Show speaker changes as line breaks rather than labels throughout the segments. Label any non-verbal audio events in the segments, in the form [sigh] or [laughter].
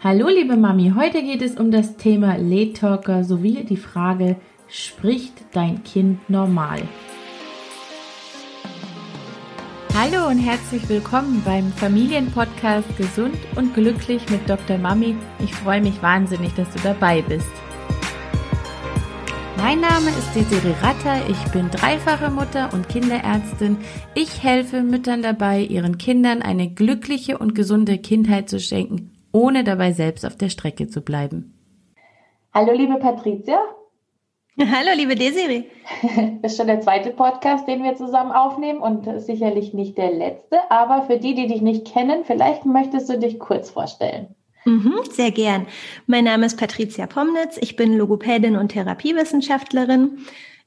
Hallo liebe Mami, heute geht es um das Thema Late Talker sowie die Frage, spricht dein Kind normal? Hallo und herzlich willkommen beim Familienpodcast Gesund und Glücklich mit Dr. Mami. Ich freue mich wahnsinnig, dass du dabei bist. Mein Name ist Desiree Ratter, ich bin dreifache Mutter und Kinderärztin. Ich helfe Müttern dabei, ihren Kindern eine glückliche und gesunde Kindheit zu schenken ohne dabei selbst auf der Strecke zu bleiben.
Hallo, liebe Patricia. [laughs]
Hallo, liebe Desiree.
Das [laughs] ist schon der zweite Podcast, den wir zusammen aufnehmen und sicherlich nicht der letzte. Aber für die, die dich nicht kennen, vielleicht möchtest du dich kurz vorstellen.
Mhm, sehr gern. Mein Name ist Patricia Pomnitz. Ich bin Logopädin und Therapiewissenschaftlerin.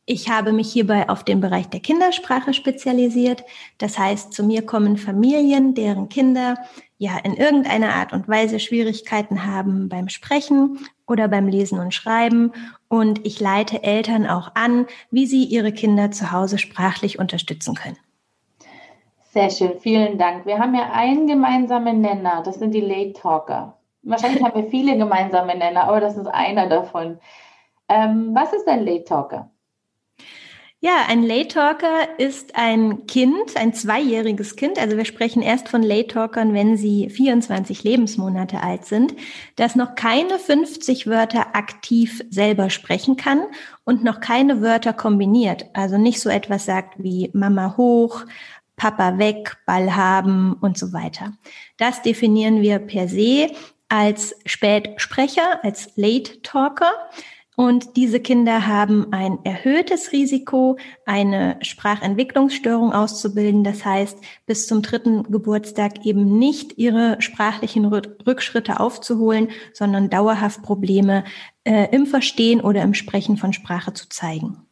Ich habe mich hierbei auf den Bereich der Kindersprache spezialisiert. Das heißt, zu mir kommen Familien, deren Kinder ja in irgendeiner Art und Weise Schwierigkeiten haben beim Sprechen oder beim Lesen und Schreiben. Und ich leite Eltern auch an, wie sie ihre Kinder zu Hause sprachlich unterstützen können.
Sehr schön, vielen Dank. Wir haben ja einen gemeinsamen Nenner, das sind die Late Talker. Wahrscheinlich haben wir viele gemeinsame Nenner, aber das ist einer davon. Ähm, was ist ein Late Talker?
Ja, ein Late Talker ist ein Kind, ein zweijähriges Kind. Also wir sprechen erst von Late Talkern, wenn sie 24 Lebensmonate alt sind, das noch keine 50 Wörter aktiv selber sprechen kann und noch keine Wörter kombiniert. Also nicht so etwas sagt wie Mama hoch, Papa weg, Ball haben und so weiter. Das definieren wir per se als Spätsprecher, als Late Talker. Und diese Kinder haben ein erhöhtes Risiko, eine Sprachentwicklungsstörung auszubilden. Das heißt, bis zum dritten Geburtstag eben nicht ihre sprachlichen Rückschritte aufzuholen, sondern dauerhaft Probleme äh, im Verstehen oder im Sprechen von Sprache zu zeigen.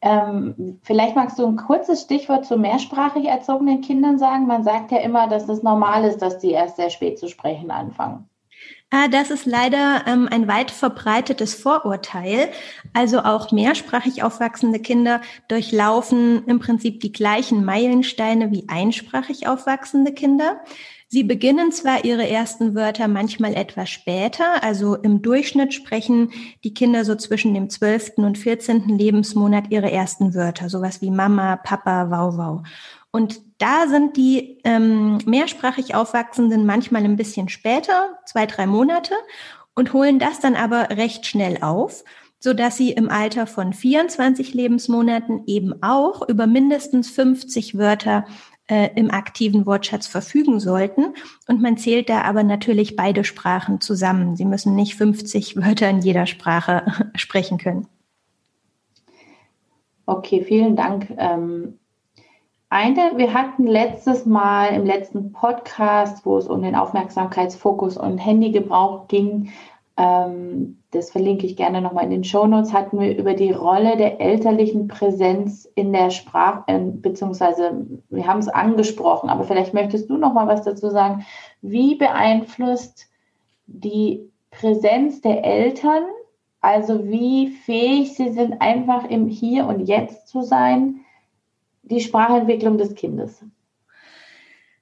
Ähm, vielleicht magst du ein kurzes Stichwort zu mehrsprachig erzogenen Kindern sagen. Man sagt ja immer, dass es normal ist, dass die erst sehr spät zu sprechen anfangen.
Ah, das ist leider ähm, ein weit verbreitetes Vorurteil. Also auch mehrsprachig aufwachsende Kinder durchlaufen im Prinzip die gleichen Meilensteine wie einsprachig aufwachsende Kinder. Sie beginnen zwar ihre ersten Wörter manchmal etwas später, also im Durchschnitt sprechen die Kinder so zwischen dem 12. und 14. Lebensmonat ihre ersten Wörter, sowas wie Mama, Papa, Wow, Wow. Und da sind die ähm, mehrsprachig Aufwachsenden manchmal ein bisschen später, zwei, drei Monate, und holen das dann aber recht schnell auf, so dass sie im Alter von 24 Lebensmonaten eben auch über mindestens 50 Wörter äh, im aktiven Wortschatz verfügen sollten. Und man zählt da aber natürlich beide Sprachen zusammen. Sie müssen nicht 50 Wörter in jeder Sprache [laughs] sprechen können.
Okay, vielen Dank. Ähm eine, wir hatten letztes Mal im letzten Podcast, wo es um den Aufmerksamkeitsfokus und Handygebrauch ging, ähm, das verlinke ich gerne nochmal in den Shownotes, hatten wir über die Rolle der elterlichen Präsenz in der Sprache, äh, beziehungsweise wir haben es angesprochen, aber vielleicht möchtest du nochmal was dazu sagen. Wie beeinflusst die Präsenz der Eltern, also wie fähig sie sind, einfach im Hier und Jetzt zu sein, die Sprachentwicklung des Kindes?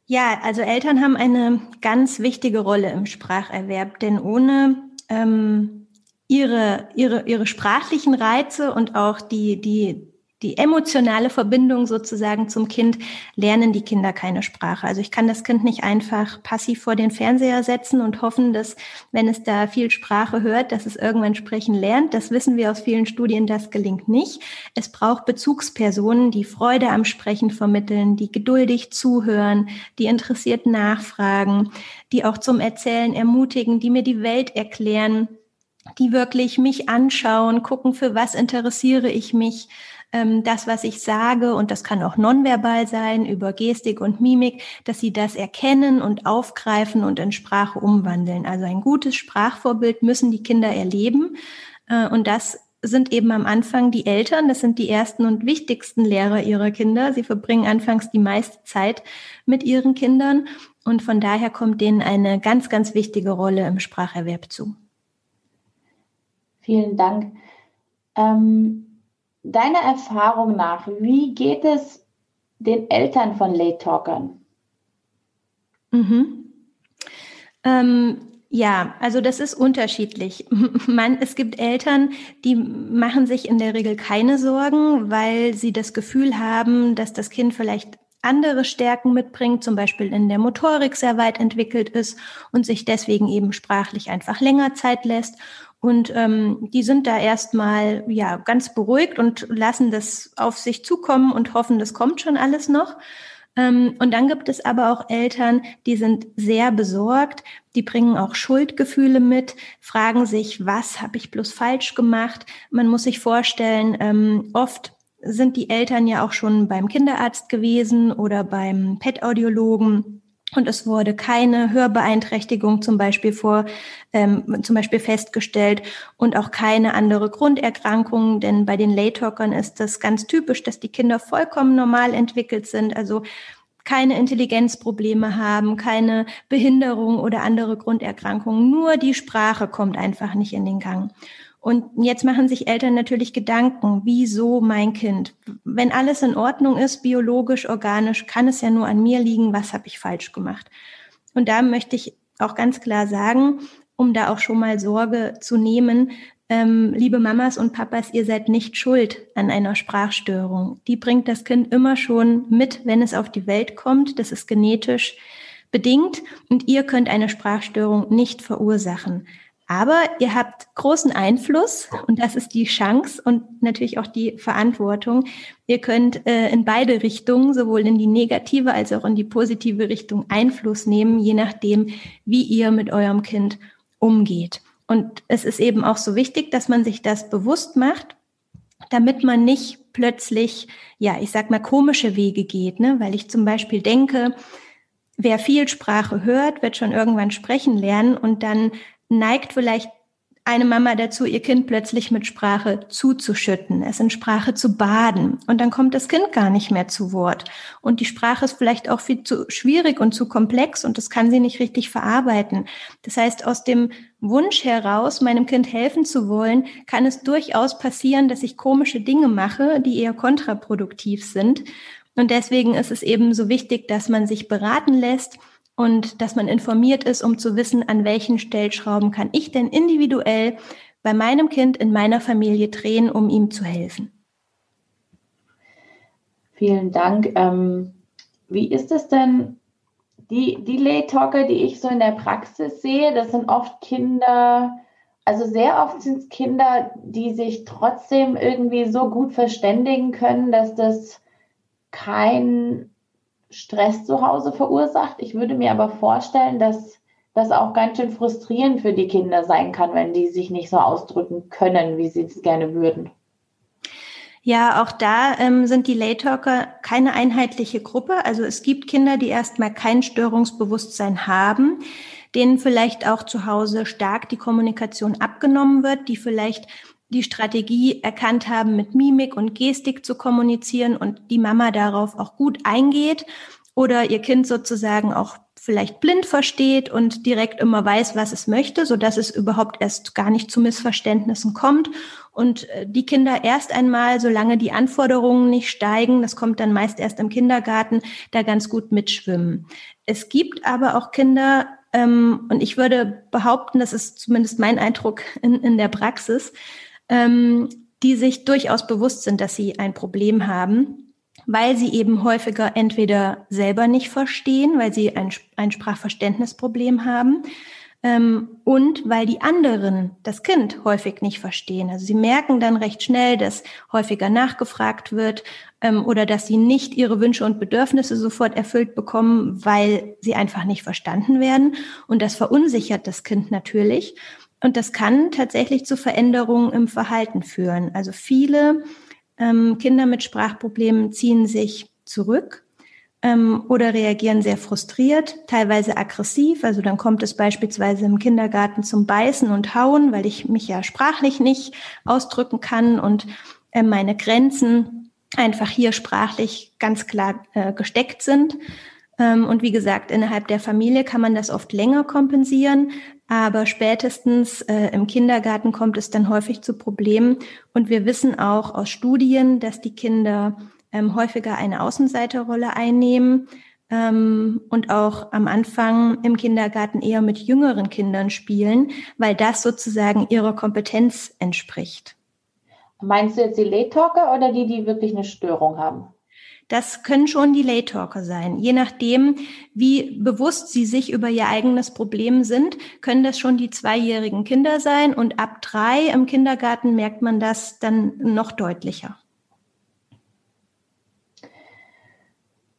Ja, also Eltern haben eine ganz wichtige Rolle im Spracherwerb, denn ohne ähm, ihre, ihre, ihre sprachlichen Reize und auch die, die die emotionale Verbindung sozusagen zum Kind lernen die Kinder keine Sprache. Also ich kann das Kind nicht einfach passiv vor den Fernseher setzen und hoffen, dass wenn es da viel Sprache hört, dass es irgendwann sprechen lernt. Das wissen wir aus vielen Studien, das gelingt nicht. Es braucht Bezugspersonen, die Freude am Sprechen vermitteln, die geduldig zuhören, die interessiert nachfragen, die auch zum Erzählen ermutigen, die mir die Welt erklären, die wirklich mich anschauen, gucken, für was interessiere ich mich ähm, das, was ich sage, und das kann auch nonverbal sein, über Gestik und Mimik, dass sie das erkennen und aufgreifen und in Sprache umwandeln. Also ein gutes Sprachvorbild müssen die Kinder erleben. Äh, und das sind eben am Anfang die Eltern, das sind die ersten und wichtigsten Lehrer ihrer Kinder. Sie verbringen anfangs die meiste Zeit mit ihren Kindern und von daher kommt denen eine ganz, ganz wichtige Rolle im Spracherwerb zu.
Vielen Dank. Ähm deiner Erfahrung nach, wie geht es den Eltern von Late Talkern?
Mhm. Ähm, Ja, also das ist unterschiedlich. [laughs] Man, es gibt Eltern, die machen sich in der Regel keine Sorgen, weil sie das Gefühl haben, dass das Kind vielleicht andere Stärken mitbringt, zum Beispiel in der Motorik sehr weit entwickelt ist und sich deswegen eben sprachlich einfach länger Zeit lässt. Und ähm, die sind da erstmal ja ganz beruhigt und lassen das auf sich zukommen und hoffen, das kommt schon alles noch. Ähm, und dann gibt es aber auch Eltern, die sind sehr besorgt, die bringen auch Schuldgefühle mit, fragen sich, was habe ich bloß falsch gemacht? Man muss sich vorstellen, ähm, oft sind die Eltern ja auch schon beim Kinderarzt gewesen oder beim Pet-Audiologen und es wurde keine Hörbeeinträchtigung zum Beispiel vor, ähm, zum Beispiel festgestellt und auch keine andere Grunderkrankung, denn bei den Laytalkern ist das ganz typisch, dass die Kinder vollkommen normal entwickelt sind, also keine Intelligenzprobleme haben, keine Behinderung oder andere Grunderkrankungen, nur die Sprache kommt einfach nicht in den Gang. Und jetzt machen sich Eltern natürlich Gedanken, wieso mein Kind? Wenn alles in Ordnung ist, biologisch, organisch, kann es ja nur an mir liegen, was habe ich falsch gemacht? Und da möchte ich auch ganz klar sagen, um da auch schon mal Sorge zu nehmen, ähm, liebe Mamas und Papas, ihr seid nicht schuld an einer Sprachstörung. Die bringt das Kind immer schon mit, wenn es auf die Welt kommt. Das ist genetisch bedingt und ihr könnt eine Sprachstörung nicht verursachen. Aber ihr habt großen Einfluss und das ist die Chance und natürlich auch die Verantwortung. Ihr könnt äh, in beide Richtungen, sowohl in die negative als auch in die positive Richtung Einfluss nehmen, je nachdem, wie ihr mit eurem Kind umgeht. Und es ist eben auch so wichtig, dass man sich das bewusst macht, damit man nicht plötzlich, ja, ich sag mal, komische Wege geht, ne? weil ich zum Beispiel denke, wer viel Sprache hört, wird schon irgendwann sprechen lernen und dann neigt vielleicht eine Mama dazu, ihr Kind plötzlich mit Sprache zuzuschütten, es in Sprache zu baden. Und dann kommt das Kind gar nicht mehr zu Wort. Und die Sprache ist vielleicht auch viel zu schwierig und zu komplex und das kann sie nicht richtig verarbeiten. Das heißt, aus dem Wunsch heraus, meinem Kind helfen zu wollen, kann es durchaus passieren, dass ich komische Dinge mache, die eher kontraproduktiv sind. Und deswegen ist es eben so wichtig, dass man sich beraten lässt, und dass man informiert ist, um zu wissen, an welchen Stellschrauben kann ich denn individuell bei meinem Kind in meiner Familie drehen, um ihm zu helfen.
Vielen Dank. Ähm, wie ist es denn, die, die Lay-Talker, die ich so in der Praxis sehe, das sind oft Kinder, also sehr oft sind es Kinder, die sich trotzdem irgendwie so gut verständigen können, dass das kein Stress zu Hause verursacht. Ich würde mir aber vorstellen, dass das auch ganz schön frustrierend für die Kinder sein kann, wenn die sich nicht so ausdrücken können, wie sie es gerne würden.
Ja, auch da ähm, sind die Laytalker keine einheitliche Gruppe. Also es gibt Kinder, die erstmal kein Störungsbewusstsein haben, denen vielleicht auch zu Hause stark die Kommunikation abgenommen wird, die vielleicht die Strategie erkannt haben, mit Mimik und Gestik zu kommunizieren und die Mama darauf auch gut eingeht oder ihr Kind sozusagen auch vielleicht blind versteht und direkt immer weiß, was es möchte, so dass es überhaupt erst gar nicht zu Missverständnissen kommt und äh, die Kinder erst einmal, solange die Anforderungen nicht steigen, das kommt dann meist erst im Kindergarten, da ganz gut mitschwimmen. Es gibt aber auch Kinder, ähm, und ich würde behaupten, das ist zumindest mein Eindruck in, in der Praxis, ähm, die sich durchaus bewusst sind, dass sie ein Problem haben, weil sie eben häufiger entweder selber nicht verstehen, weil sie ein, ein Sprachverständnisproblem haben, ähm, und weil die anderen das Kind häufig nicht verstehen. Also sie merken dann recht schnell, dass häufiger nachgefragt wird ähm, oder dass sie nicht ihre Wünsche und Bedürfnisse sofort erfüllt bekommen, weil sie einfach nicht verstanden werden. Und das verunsichert das Kind natürlich. Und das kann tatsächlich zu Veränderungen im Verhalten führen. Also viele ähm, Kinder mit Sprachproblemen ziehen sich zurück ähm, oder reagieren sehr frustriert, teilweise aggressiv. Also dann kommt es beispielsweise im Kindergarten zum Beißen und Hauen, weil ich mich ja sprachlich nicht ausdrücken kann und äh, meine Grenzen einfach hier sprachlich ganz klar äh, gesteckt sind. Ähm, und wie gesagt, innerhalb der Familie kann man das oft länger kompensieren, aber spätestens äh, im Kindergarten kommt es dann häufig zu Problemen. Und wir wissen auch aus Studien, dass die Kinder ähm, häufiger eine Außenseiterrolle einnehmen, ähm, und auch am Anfang im Kindergarten eher mit jüngeren Kindern spielen, weil das sozusagen ihrer Kompetenz entspricht.
Meinst du jetzt die Talker oder die, die wirklich eine Störung haben?
Das können schon die Late Talker sein. Je nachdem, wie bewusst sie sich über ihr eigenes Problem sind, können das schon die zweijährigen Kinder sein. Und ab drei im Kindergarten merkt man das dann noch deutlicher.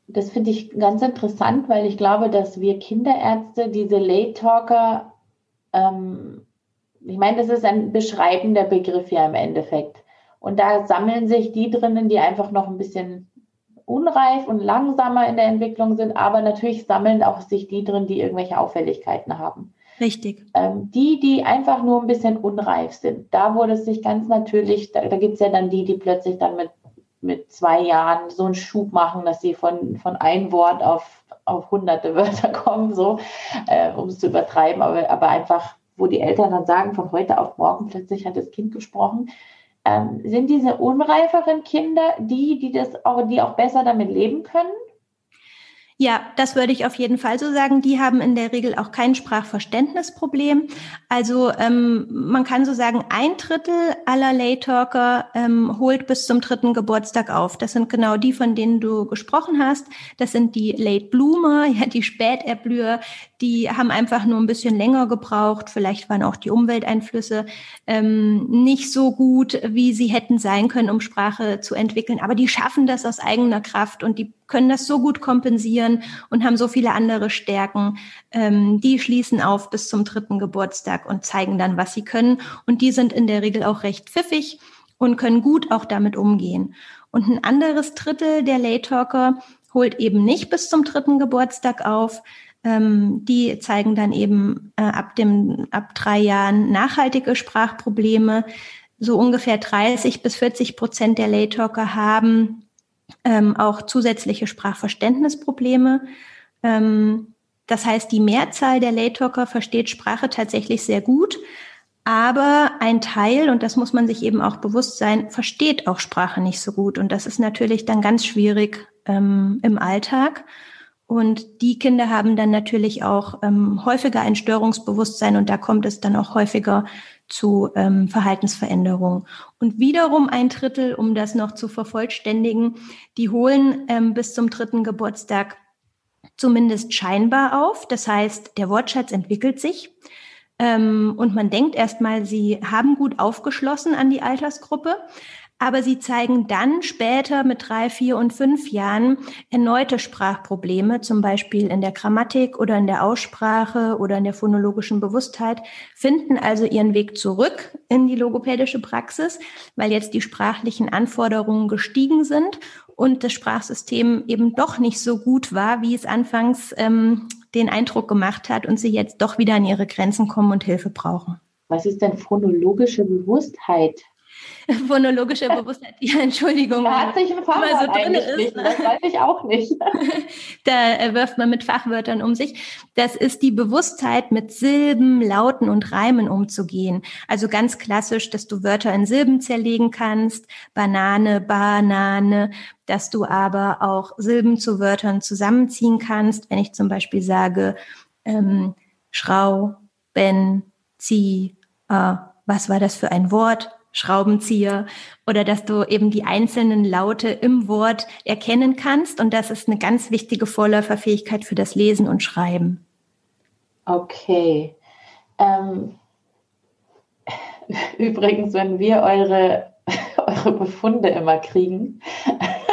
Das finde ich ganz interessant, weil ich glaube, dass wir Kinderärzte diese Late Talker, ähm, ich meine, das ist ein beschreibender Begriff ja im Endeffekt. Und da sammeln sich die drinnen, die einfach noch ein bisschen unreif und langsamer in der Entwicklung sind, aber natürlich sammeln auch sich die drin, die irgendwelche Auffälligkeiten haben.
Richtig.
Ähm, die, die einfach nur ein bisschen unreif sind, da wurde es sich ganz natürlich, da, da gibt es ja dann die, die plötzlich dann mit, mit zwei Jahren so einen Schub machen, dass sie von, von ein Wort auf, auf hunderte Wörter [laughs] kommen, so, äh, um es zu übertreiben, aber, aber einfach, wo die Eltern dann sagen, von heute auf morgen plötzlich hat das Kind gesprochen ähm, sind diese unreiferen Kinder die, die das auch, die auch besser damit leben können?
Ja, das würde ich auf jeden Fall so sagen. Die haben in der Regel auch kein Sprachverständnisproblem. Also ähm, man kann so sagen, ein Drittel aller Late Talker ähm, holt bis zum dritten Geburtstag auf. Das sind genau die, von denen du gesprochen hast. Das sind die Late Bloomer, [laughs] ja, die Späterblüher, die haben einfach nur ein bisschen länger gebraucht. Vielleicht waren auch die Umwelteinflüsse ähm, nicht so gut, wie sie hätten sein können, um Sprache zu entwickeln. Aber die schaffen das aus eigener Kraft und die können das so gut kompensieren und haben so viele andere Stärken. Ähm, die schließen auf bis zum dritten Geburtstag und zeigen dann, was sie können. Und die sind in der Regel auch recht pfiffig und können gut auch damit umgehen. Und ein anderes Drittel der Late Talker holt eben nicht bis zum dritten Geburtstag auf. Ähm, die zeigen dann eben äh, ab dem, ab drei Jahren nachhaltige Sprachprobleme. So ungefähr 30 bis 40 Prozent der Late Talker haben ähm, auch zusätzliche Sprachverständnisprobleme. Ähm, das heißt, die Mehrzahl der Late Talker versteht Sprache tatsächlich sehr gut, aber ein Teil, und das muss man sich eben auch bewusst sein, versteht auch Sprache nicht so gut. Und das ist natürlich dann ganz schwierig ähm, im Alltag. Und die Kinder haben dann natürlich auch ähm, häufiger ein Störungsbewusstsein und da kommt es dann auch häufiger zu ähm, Verhaltensveränderungen. Und wiederum ein Drittel, um das noch zu vervollständigen, die holen ähm, bis zum dritten Geburtstag zumindest scheinbar auf. Das heißt, der Wortschatz entwickelt sich. Ähm, und man denkt erstmal, sie haben gut aufgeschlossen an die Altersgruppe aber sie zeigen dann später mit drei, vier und fünf Jahren erneute Sprachprobleme, zum Beispiel in der Grammatik oder in der Aussprache oder in der phonologischen Bewusstheit, finden also ihren Weg zurück in die logopädische Praxis, weil jetzt die sprachlichen Anforderungen gestiegen sind und das Sprachsystem eben doch nicht so gut war, wie es anfangs ähm, den Eindruck gemacht hat und sie jetzt doch wieder an ihre Grenzen kommen und Hilfe brauchen.
Was ist denn phonologische Bewusstheit? [laughs]
phonologische [laughs] Bewusstheit. Ja, [laughs] Entschuldigung.
Da hat sich ein Fachwort so drin ist. Das weiß ich auch nicht.
da wirft man mit Fachwörtern um sich. Das ist die Bewusstheit, mit Silben, Lauten und Reimen umzugehen. Also ganz klassisch, dass du Wörter in Silben zerlegen kannst. Banane, Banane. Dass du aber auch Silben zu Wörtern zusammenziehen kannst. Wenn ich zum Beispiel sage, ähm, Schrau, Ben, Zieh, äh, was war das für ein Wort? Schraubenzieher oder dass du eben die einzelnen Laute im Wort erkennen kannst. Und das ist eine ganz wichtige Vorläuferfähigkeit für das Lesen und Schreiben.
Okay. Ähm, [laughs] übrigens, wenn wir eure, [laughs] eure Befunde immer kriegen,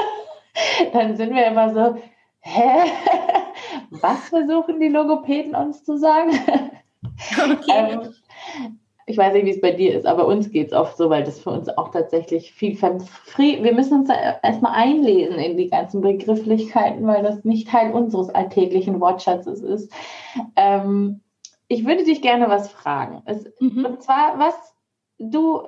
[laughs] dann sind wir immer so, hä? Was versuchen die Logopäden uns zu sagen? Okay. ähm, ich weiß nicht, wie es bei dir ist, aber uns geht es oft so, weil das für uns auch tatsächlich viel Wir müssen uns da erstmal einlesen in die ganzen Begrifflichkeiten, weil das nicht Teil unseres alltäglichen Wortschatzes ist. Ähm, ich würde dich gerne was fragen. Es, mhm. Und zwar, was du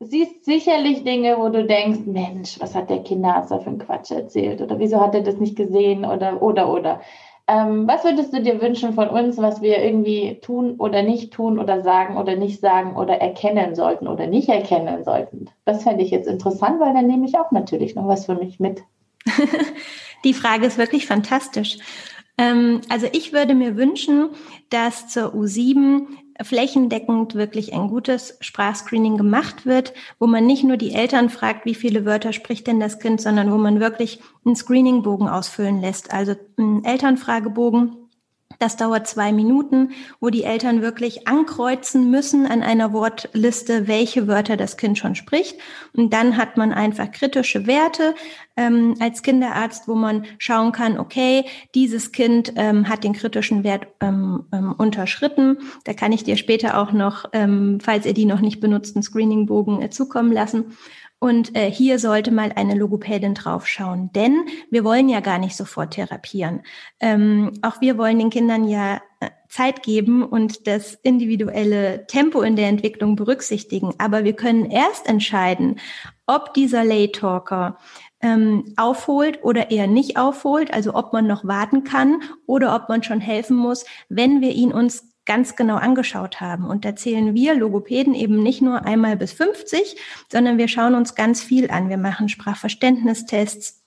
siehst sicherlich Dinge, wo du denkst, Mensch, was hat der Kinderarzt da für einen Quatsch erzählt? Oder wieso hat er das nicht gesehen? Oder, oder, oder. Ähm, was würdest du dir wünschen von uns, was wir irgendwie tun oder nicht tun oder sagen oder nicht sagen oder erkennen sollten oder nicht erkennen sollten? Das fände ich jetzt interessant, weil dann nehme ich auch natürlich noch was für mich mit. [laughs]
Die Frage ist wirklich fantastisch. Ähm, also ich würde mir wünschen, dass zur U7 flächendeckend wirklich ein gutes Sprachscreening gemacht wird, wo man nicht nur die Eltern fragt, wie viele Wörter spricht denn das Kind, sondern wo man wirklich einen Screeningbogen ausfüllen lässt. Also einen Elternfragebogen, das dauert zwei Minuten, wo die Eltern wirklich ankreuzen müssen an einer Wortliste, welche Wörter das Kind schon spricht. Und dann hat man einfach kritische Werte ähm, als Kinderarzt, wo man schauen kann, okay, dieses Kind ähm, hat den kritischen Wert ähm, ähm unterschritten. Da kann ich dir später auch noch, ähm, falls ihr die noch nicht benutzt, einen Screeningbogen äh, zukommen lassen. Und äh, hier sollte mal eine Logopädin draufschauen, denn wir wollen ja gar nicht sofort therapieren. Ähm, auch wir wollen den Kindern ja äh, Zeit geben und das individuelle Tempo in der Entwicklung berücksichtigen. Aber wir können erst entscheiden, ob dieser Lay Talker ähm, aufholt oder eher nicht aufholt, also ob man noch warten kann oder ob man schon helfen muss, wenn wir ihn uns ganz genau angeschaut haben. Und da zählen wir Logopäden eben nicht nur einmal bis 50, sondern wir schauen uns ganz viel an. Wir machen Sprachverständnistests.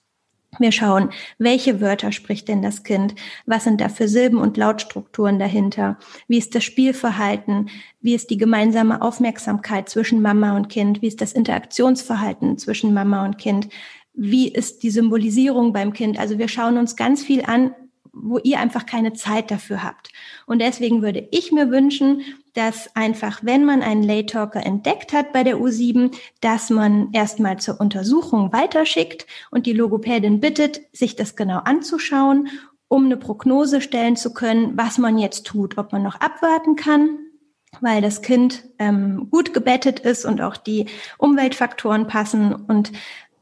Wir schauen, welche Wörter spricht denn das Kind? Was sind da für Silben und Lautstrukturen dahinter? Wie ist das Spielverhalten? Wie ist die gemeinsame Aufmerksamkeit zwischen Mama und Kind? Wie ist das Interaktionsverhalten zwischen Mama und Kind? Wie ist die Symbolisierung beim Kind? Also wir schauen uns ganz viel an, wo ihr einfach keine Zeit dafür habt. Und deswegen würde ich mir wünschen, dass einfach, wenn man einen Late Talker entdeckt hat bei der U7, dass man erstmal zur Untersuchung weiterschickt und die Logopädin bittet, sich das genau anzuschauen, um eine Prognose stellen zu können, was man jetzt tut, ob man noch abwarten kann, weil das Kind ähm, gut gebettet ist und auch die Umweltfaktoren passen und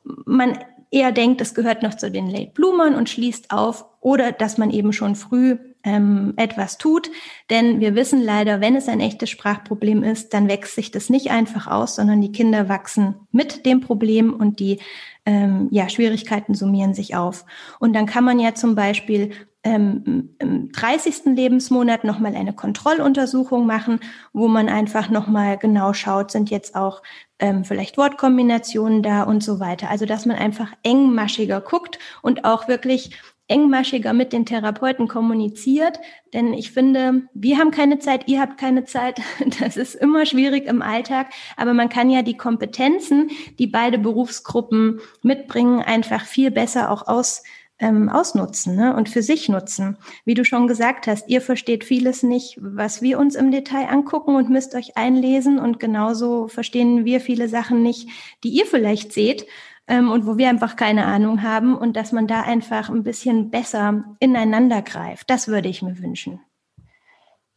man eher denkt, es gehört noch zu den Late Bloomern und schließt auf oder dass man eben schon früh ähm, etwas tut. Denn wir wissen leider, wenn es ein echtes Sprachproblem ist, dann wächst sich das nicht einfach aus, sondern die Kinder wachsen mit dem Problem und die ähm, ja, Schwierigkeiten summieren sich auf. Und dann kann man ja zum Beispiel ähm, im 30. Lebensmonat nochmal eine Kontrolluntersuchung machen, wo man einfach nochmal genau schaut, sind jetzt auch ähm, vielleicht Wortkombinationen da und so weiter. Also dass man einfach engmaschiger guckt und auch wirklich engmaschiger mit den Therapeuten kommuniziert. Denn ich finde, wir haben keine Zeit, ihr habt keine Zeit. [laughs] Das ist immer schwierig im Alltag. Aber man kann ja die Kompetenzen, die beide Berufsgruppen mitbringen, einfach viel besser auch aus ähm, ausnutzen ne? und für sich nutzen. Wie du schon gesagt hast, ihr versteht vieles nicht, was wir uns im Detail angucken und müsst euch einlesen und genauso verstehen wir viele Sachen nicht, die ihr vielleicht seht ähm, und wo wir einfach keine Ahnung haben und dass man da einfach ein bisschen besser ineinander greift. Das würde ich mir wünschen.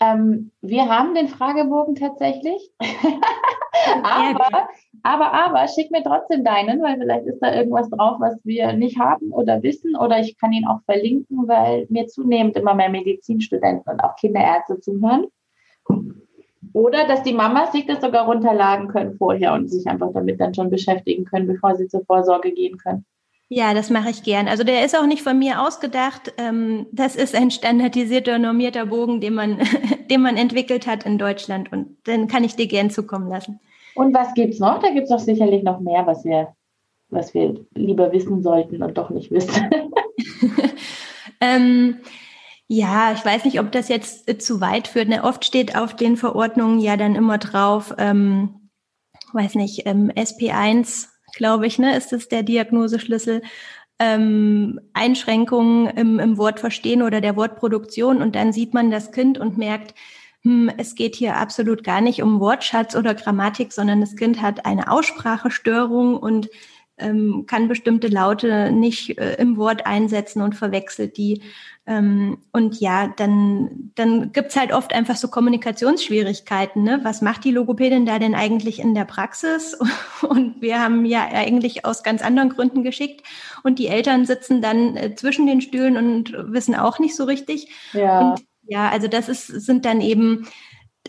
Ähm, wir haben den Fragebogen tatsächlich. [laughs] aber, aber, aber, schick mir trotzdem deinen, weil vielleicht ist da irgendwas drauf, was wir nicht haben oder wissen. Oder ich kann ihn auch verlinken, weil mir zunehmend immer mehr Medizinstudenten und auch Kinderärzte zuhören. Oder dass die Mamas sich das sogar runterladen können vorher und sich einfach damit dann schon beschäftigen können, bevor sie zur Vorsorge gehen können.
Ja, das mache ich gern. Also der ist auch nicht von mir ausgedacht. Ähm, das ist ein standardisierter, normierter Bogen, den man, [laughs] den man entwickelt hat in Deutschland und den kann ich dir gern zukommen lassen.
Und was gibt's noch? Da gibt es doch sicherlich noch mehr, was wir, was wir lieber wissen sollten und doch nicht wissen. [laughs]
ähm, ja, ich weiß nicht, ob das jetzt äh, zu weit führt. Ne? Oft steht auf den Verordnungen ja dann immer drauf, ähm, weiß nicht, ähm, SP1 glaube ich, ne, ist das der Diagnoseschlüssel. Ähm, Einschränkungen im, im Wortverstehen oder der Wortproduktion und dann sieht man das Kind und merkt, hm, es geht hier absolut gar nicht um Wortschatz oder Grammatik, sondern das Kind hat eine Aussprachestörung und ähm, kann bestimmte Laute nicht äh, im Wort einsetzen und verwechselt die. Ähm, und ja, dann, dann gibt's halt oft einfach so Kommunikationsschwierigkeiten. Ne? Was macht die Logopädin da denn eigentlich in der Praxis? [laughs] Und wir haben ja eigentlich aus ganz anderen Gründen geschickt. Und die Eltern sitzen dann äh, zwischen den Stühlen und wissen auch nicht so richtig. Ja. Und ja, also das ist, sind dann eben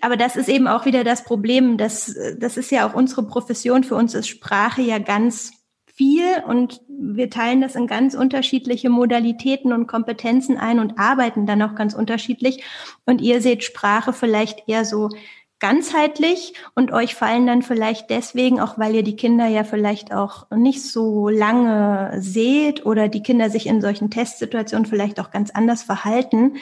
aber das ist eben auch wieder das Problem. Das, das ist ja auch unsere Profession. Für uns ist Sprache ja ganz viel und wir teilen das in ganz unterschiedliche Modalitäten und Kompetenzen ein und arbeiten dann auch ganz unterschiedlich. Und ihr seht Sprache vielleicht eher so ganzheitlich und euch fallen dann vielleicht deswegen, auch weil ihr die Kinder ja vielleicht auch nicht so lange seht oder die Kinder sich in solchen Testsituationen vielleicht auch ganz anders verhalten,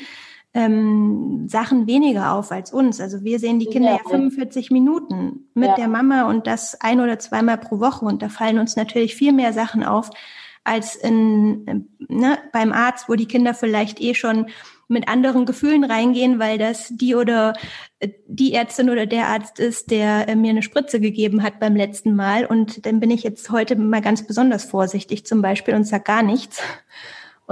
ähm, Sachen weniger auf als uns. Also wir sehen die Kinder ja, ja 45 Minuten mit ja. der Mama und das ein oder zweimal pro Woche und da fallen uns natürlich viel mehr Sachen auf als in, ne, beim Arzt, wo die Kinder vielleicht eh schon mit anderen Gefühlen reingehen, weil das die oder äh, die Ärztin oder der Arzt ist, der äh, mir eine Spritze gegeben hat beim letzten Mal. Und dann bin ich jetzt heute mal ganz besonders vorsichtig zum Beispiel und sag gar nichts.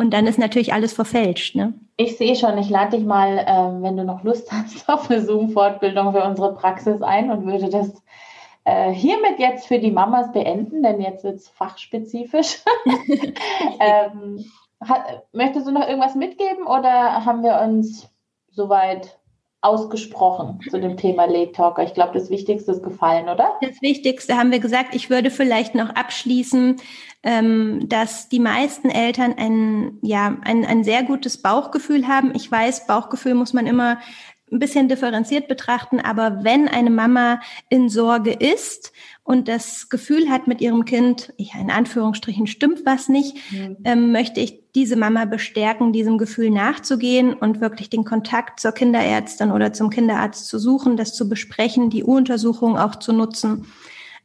Und dann ist natürlich alles verfälscht. Ne?
Ich sehe schon, ich lade dich mal, äh, wenn du noch Lust hast, [laughs] auf eine Zoom-Fortbildung für unsere Praxis ein und würde das äh, hiermit jetzt für die Mamas beenden, denn jetzt wird es fachspezifisch. [laughs] ähm, hat, möchtest du noch irgendwas mitgeben oder haben wir uns soweit ausgesprochen zu dem Thema Late Talker? Ich glaube, das Wichtigste ist gefallen, oder?
Das Wichtigste haben wir gesagt. Ich würde vielleicht noch abschließen, ähm, dass die meisten Eltern ein, ja, ein, ein sehr gutes Bauchgefühl haben. Ich weiß, Bauchgefühl muss man immer ein bisschen differenziert betrachten, aber wenn eine Mama in Sorge ist und das Gefühl hat mit ihrem Kind, ja, in Anführungsstrichen stimmt was nicht, mhm. ähm, möchte ich diese Mama bestärken, diesem Gefühl nachzugehen und wirklich den Kontakt zur Kinderärztin oder zum Kinderarzt zu suchen, das zu besprechen, die U-Untersuchung auch zu nutzen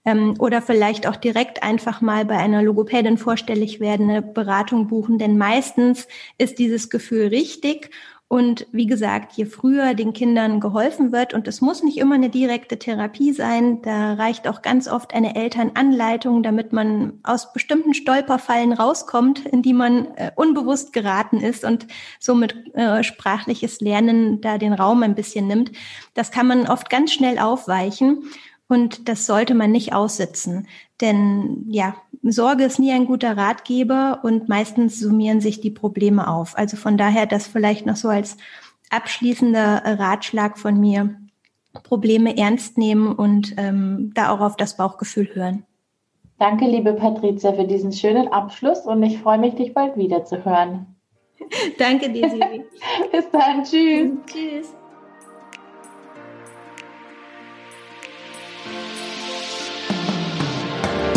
ähm, oder vielleicht auch direkt einfach mal bei einer Logopädin vorstellig werden, eine Beratung buchen, denn meistens ist dieses Gefühl richtig und wie gesagt, je früher den Kindern geholfen wird, und es muss nicht immer eine direkte Therapie sein, da reicht auch ganz oft eine Elternanleitung, damit man aus bestimmten Stolperfallen rauskommt, in die man äh, unbewusst geraten ist und somit äh, sprachliches Lernen da den Raum ein bisschen nimmt. Das kann man oft ganz schnell aufweichen. Und das sollte man nicht aussitzen. Denn ja, Sorge ist nie ein guter Ratgeber und meistens summieren sich die Probleme auf. Also von daher das vielleicht noch so als abschließender Ratschlag von mir. Probleme ernst nehmen und ähm, da auch auf das Bauchgefühl hören.
Danke, liebe Patricia, für diesen schönen Abschluss und ich freue mich, dich bald wieder zu hören. [laughs]
Danke dir. [laughs]
Bis dann. Tschüss. Tschüss.